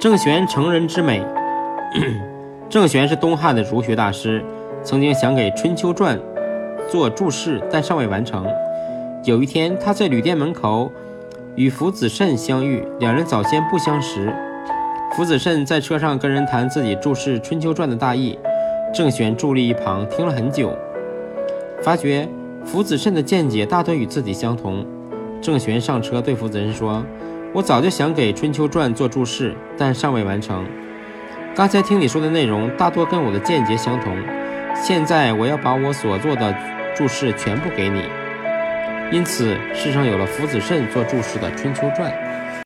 郑玄成人之美。郑玄是东汉的儒学大师，曾经想给《春秋传》做注释，但尚未完成。有一天，他在旅店门口与福子慎相遇，两人早先不相识。福子慎在车上跟人谈自己注释《春秋传》的大意，郑玄伫立一旁听了很久，发觉福子慎的见解大多与自己相同。郑玄上车对福子慎说：“我早就想给《春秋传》做注释，但尚未完成。刚才听你说的内容大多跟我的见解相同，现在我要把我所做的注释全部给你。因此，世上有了夫子慎做注释的《春秋传》。”